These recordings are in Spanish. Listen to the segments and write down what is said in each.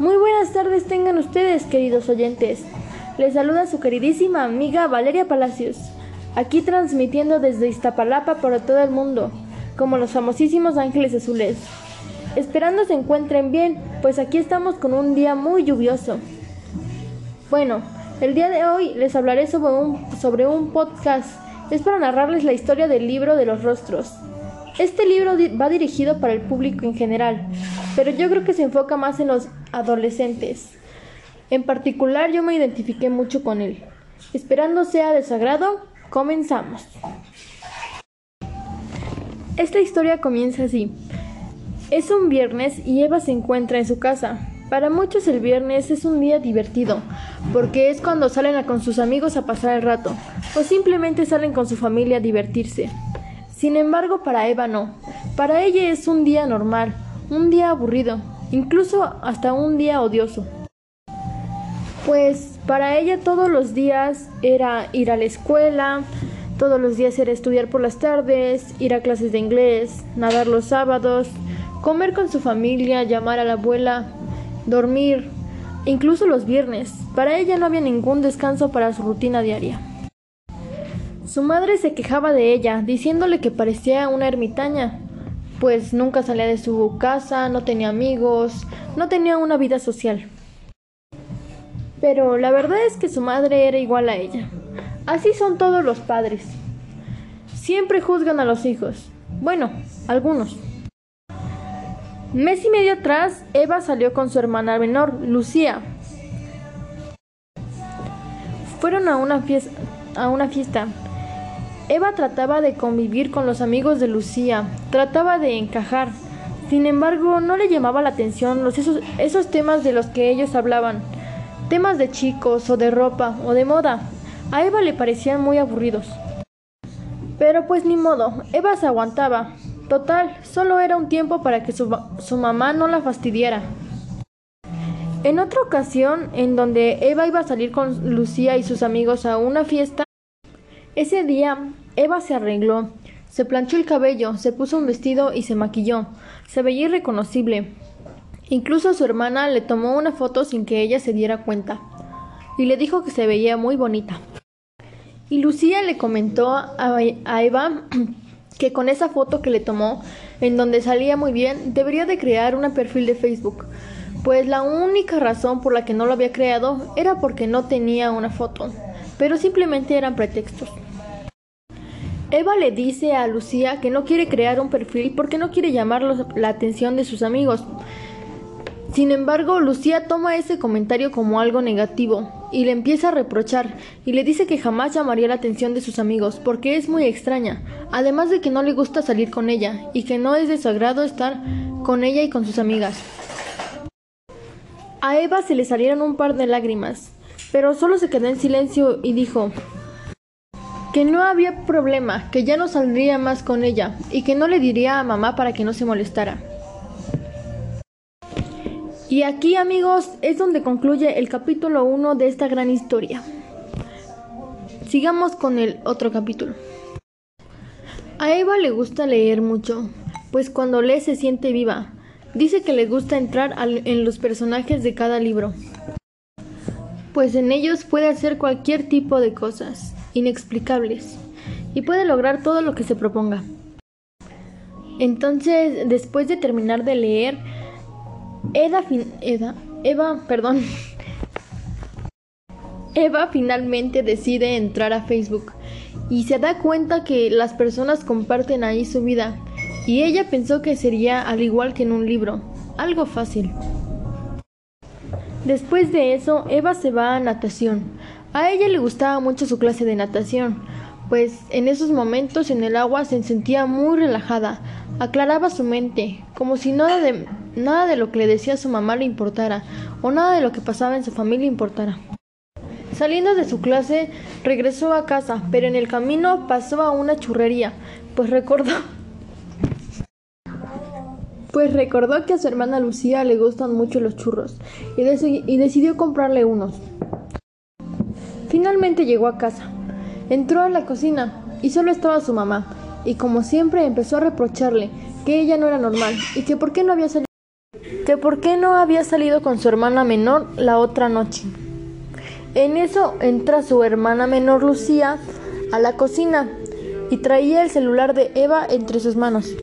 Muy buenas tardes tengan ustedes, queridos oyentes. Les saluda su queridísima amiga Valeria Palacios, aquí transmitiendo desde Iztapalapa para todo el mundo, como los famosísimos ángeles azules. Esperando se encuentren bien, pues aquí estamos con un día muy lluvioso. Bueno, el día de hoy les hablaré sobre un, sobre un podcast. Es para narrarles la historia del libro de los rostros. Este libro va dirigido para el público en general, pero yo creo que se enfoca más en los adolescentes. En particular yo me identifiqué mucho con él. Esperando sea de su agrado, comenzamos. Esta historia comienza así. Es un viernes y Eva se encuentra en su casa. Para muchos el viernes es un día divertido, porque es cuando salen con sus amigos a pasar el rato, o simplemente salen con su familia a divertirse. Sin embargo, para Eva no. Para ella es un día normal, un día aburrido, incluso hasta un día odioso. Pues para ella todos los días era ir a la escuela, todos los días era estudiar por las tardes, ir a clases de inglés, nadar los sábados, comer con su familia, llamar a la abuela, dormir, incluso los viernes. Para ella no había ningún descanso para su rutina diaria. Su madre se quejaba de ella, diciéndole que parecía una ermitaña, pues nunca salía de su casa, no tenía amigos, no tenía una vida social. Pero la verdad es que su madre era igual a ella. Así son todos los padres. Siempre juzgan a los hijos. Bueno, algunos. Mes y medio atrás, Eva salió con su hermana menor, Lucía. Fueron a una, fiesta, a una fiesta Eva trataba de convivir con los amigos de Lucía, trataba de encajar. Sin embargo, no le llamaba la atención los, esos, esos temas de los que ellos hablaban, temas de chicos o de ropa o de moda. A Eva le parecían muy aburridos. Pero pues ni modo, Eva se aguantaba. Total, solo era un tiempo para que su, su mamá no la fastidiara. En otra ocasión, en donde Eva iba a salir con Lucía y sus amigos a una fiesta, ese día Eva se arregló, se planchó el cabello, se puso un vestido y se maquilló. Se veía irreconocible. Incluso su hermana le tomó una foto sin que ella se diera cuenta y le dijo que se veía muy bonita. Y Lucía le comentó a, Eva que con esa foto que le tomó, en donde salía muy bien, debería de crear un perfil de Facebook, pues la única razón por la que no lo había creado era porque no tenía una foto, pero simplemente eran pretextos. Eva le dice a Lucía que no quiere crear un perfil porque no quiere llamar la atención de sus amigos. Sin embargo, Lucía toma ese comentario como algo negativo y le empieza a reprochar y le dice que jamás llamaría la atención de sus amigos porque es muy extraña, además de que no le gusta salir con ella y que no es de su agrado estar con ella y con sus amigas. A Eva se le salieron un par de lágrimas, pero solo se quedó en silencio y dijo que no había problema, que ya no saldría más con ella y que no le diría a mamá para que no se molestara. Y aquí amigos es donde concluye el capítulo 1 de esta gran historia. Sigamos con el otro capítulo. A Eva le gusta leer mucho, pues cuando lee se siente viva. Dice que le gusta entrar en los personajes de cada libro, pues en ellos puede hacer cualquier tipo de cosas inexplicables y puede lograr todo lo que se proponga. Entonces, después de terminar de leer, Eda, Eva, perdón, Eva finalmente decide entrar a Facebook y se da cuenta que las personas comparten ahí su vida y ella pensó que sería al igual que en un libro, algo fácil. Después de eso, Eva se va a natación, a ella le gustaba mucho su clase de natación, pues en esos momentos en el agua se sentía muy relajada, aclaraba su mente, como si nada de, nada de lo que le decía su mamá le importara, o nada de lo que pasaba en su familia importara. Saliendo de su clase, regresó a casa, pero en el camino pasó a una churrería, pues recordó pues recordó que a su hermana Lucía le gustan mucho los churros y, y decidió comprarle unos. Finalmente llegó a casa. Entró a la cocina y solo estaba su mamá, y como siempre empezó a reprocharle que ella no era normal y que por qué no había salido. que por qué no había salido con su hermana menor la otra noche. En eso entra su hermana menor Lucía a la cocina y traía el celular de Eva entre sus manos.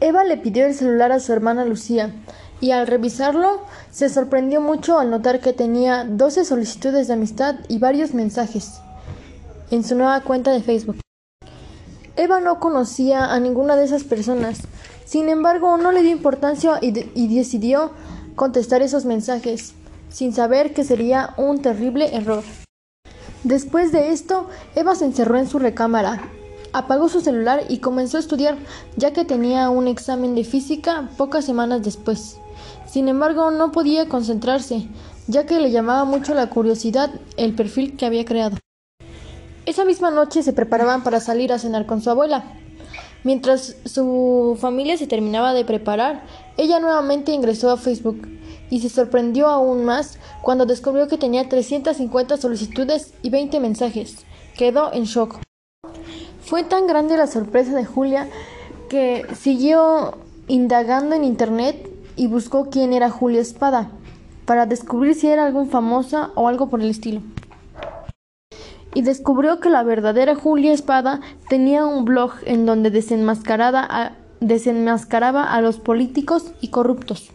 Eva le pidió el celular a su hermana Lucía y al revisarlo se sorprendió mucho al notar que tenía 12 solicitudes de amistad y varios mensajes en su nueva cuenta de Facebook. Eva no conocía a ninguna de esas personas, sin embargo no le dio importancia y, y decidió contestar esos mensajes, sin saber que sería un terrible error. Después de esto, Eva se encerró en su recámara Apagó su celular y comenzó a estudiar, ya que tenía un examen de física pocas semanas después. Sin embargo, no podía concentrarse, ya que le llamaba mucho la curiosidad el perfil que había creado. Esa misma noche se preparaban para salir a cenar con su abuela. Mientras su familia se terminaba de preparar, ella nuevamente ingresó a Facebook y se sorprendió aún más cuando descubrió que tenía 350 solicitudes y 20 mensajes. Quedó en shock. Fue tan grande la sorpresa de Julia que siguió indagando en internet y buscó quién era Julia Espada para descubrir si era algún famosa o algo por el estilo. Y descubrió que la verdadera Julia Espada tenía un blog en donde desenmascaraba a los políticos y corruptos.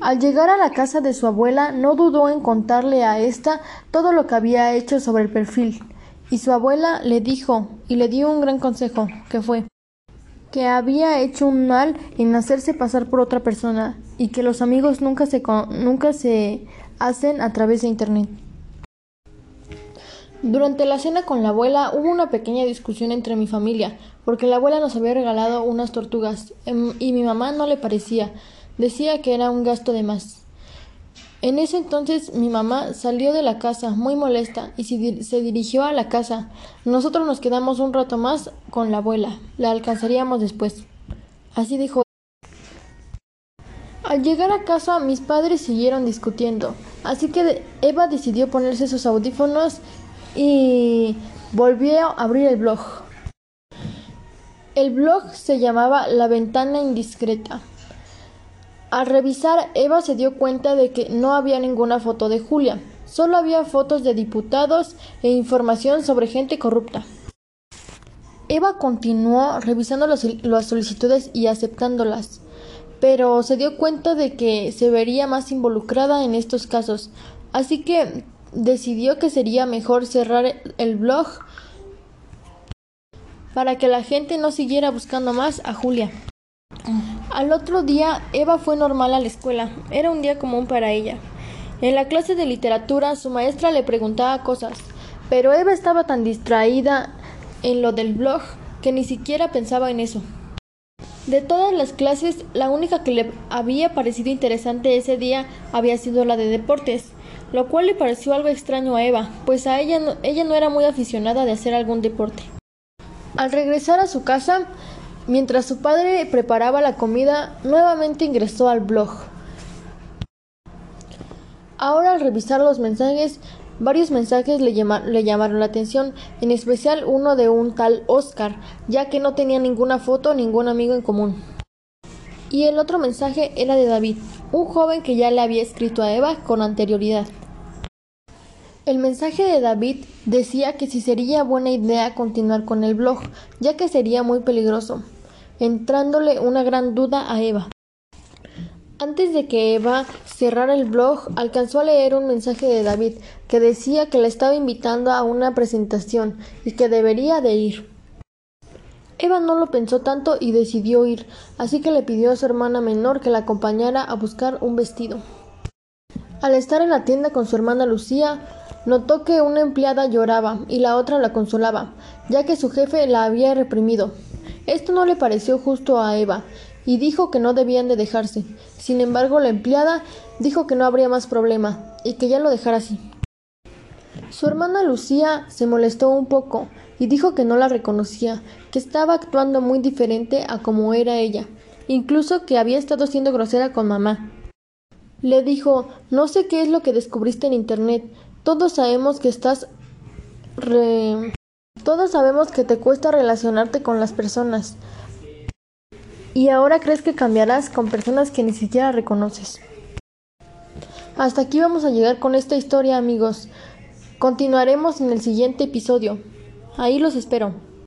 Al llegar a la casa de su abuela no dudó en contarle a ésta todo lo que había hecho sobre el perfil y su abuela le dijo y le dio un gran consejo, que fue que había hecho un mal en hacerse pasar por otra persona y que los amigos nunca se, nunca se hacen a través de Internet. Durante la cena con la abuela hubo una pequeña discusión entre mi familia, porque la abuela nos había regalado unas tortugas em, y mi mamá no le parecía, decía que era un gasto de más. En ese entonces mi mamá salió de la casa muy molesta y se dirigió a la casa. Nosotros nos quedamos un rato más con la abuela. La alcanzaríamos después. Así dijo. Al llegar a casa mis padres siguieron discutiendo, así que Eva decidió ponerse sus audífonos y volvió a abrir el blog. El blog se llamaba La ventana indiscreta. Al revisar, Eva se dio cuenta de que no había ninguna foto de Julia, solo había fotos de diputados e información sobre gente corrupta. Eva continuó revisando las, solicitudes y aceptándolas, pero se dio cuenta de que se vería más involucrada en estos casos, así que decidió que sería mejor cerrar el blog para que la gente no siguiera buscando más a Julia. Al otro día, Eva fue normal a la escuela. Era un día común para ella. En la clase de literatura, su maestra le preguntaba cosas, pero Eva estaba tan distraída en lo del blog que ni siquiera pensaba en eso. De todas las clases, la única que le había parecido interesante ese día había sido la de deportes, lo cual le pareció algo extraño a Eva, pues a ella ella no era muy aficionada de hacer algún deporte. Al regresar a su casa, Mientras su padre preparaba la comida, nuevamente ingresó al blog. Ahora al revisar los mensajes, varios mensajes le, llamaron la atención, en especial uno de un tal Oscar, ya que no tenía ninguna foto o ningún amigo en común. Y el otro mensaje era de David, un joven que ya le había escrito a Eva con anterioridad. El mensaje de David decía que si sería buena idea continuar con el blog, ya que sería muy peligroso entrándole una gran duda a Eva. Antes de que Eva cerrara el blog, alcanzó a leer un mensaje de David que decía que la estaba invitando a una presentación y que debería de ir. Eva no lo pensó tanto y decidió ir, así que le pidió a su hermana menor que la acompañara a buscar un vestido. Al estar en la tienda con su hermana Lucía, notó que una empleada lloraba y la otra la consolaba, ya que su jefe la había reprimido. Esto no le pareció justo a Eva y dijo que no debían de dejarse. Sin embargo, la empleada dijo que no habría más problema y que ya lo dejara así. Su hermana Lucía se molestó un poco y dijo que no la reconocía, que estaba actuando muy diferente a como era ella, incluso que había estado siendo grosera con mamá. Le dijo No sé qué es lo que descubriste en Internet. Todos sabemos que estás re... Todos sabemos que te cuesta relacionarte con las personas. y ahora crees que cambiarás con personas que ni siquiera reconoces. Hasta aquí vamos a llegar con esta historia amigos. Continuaremos en el siguiente episodio. Ahí los espero.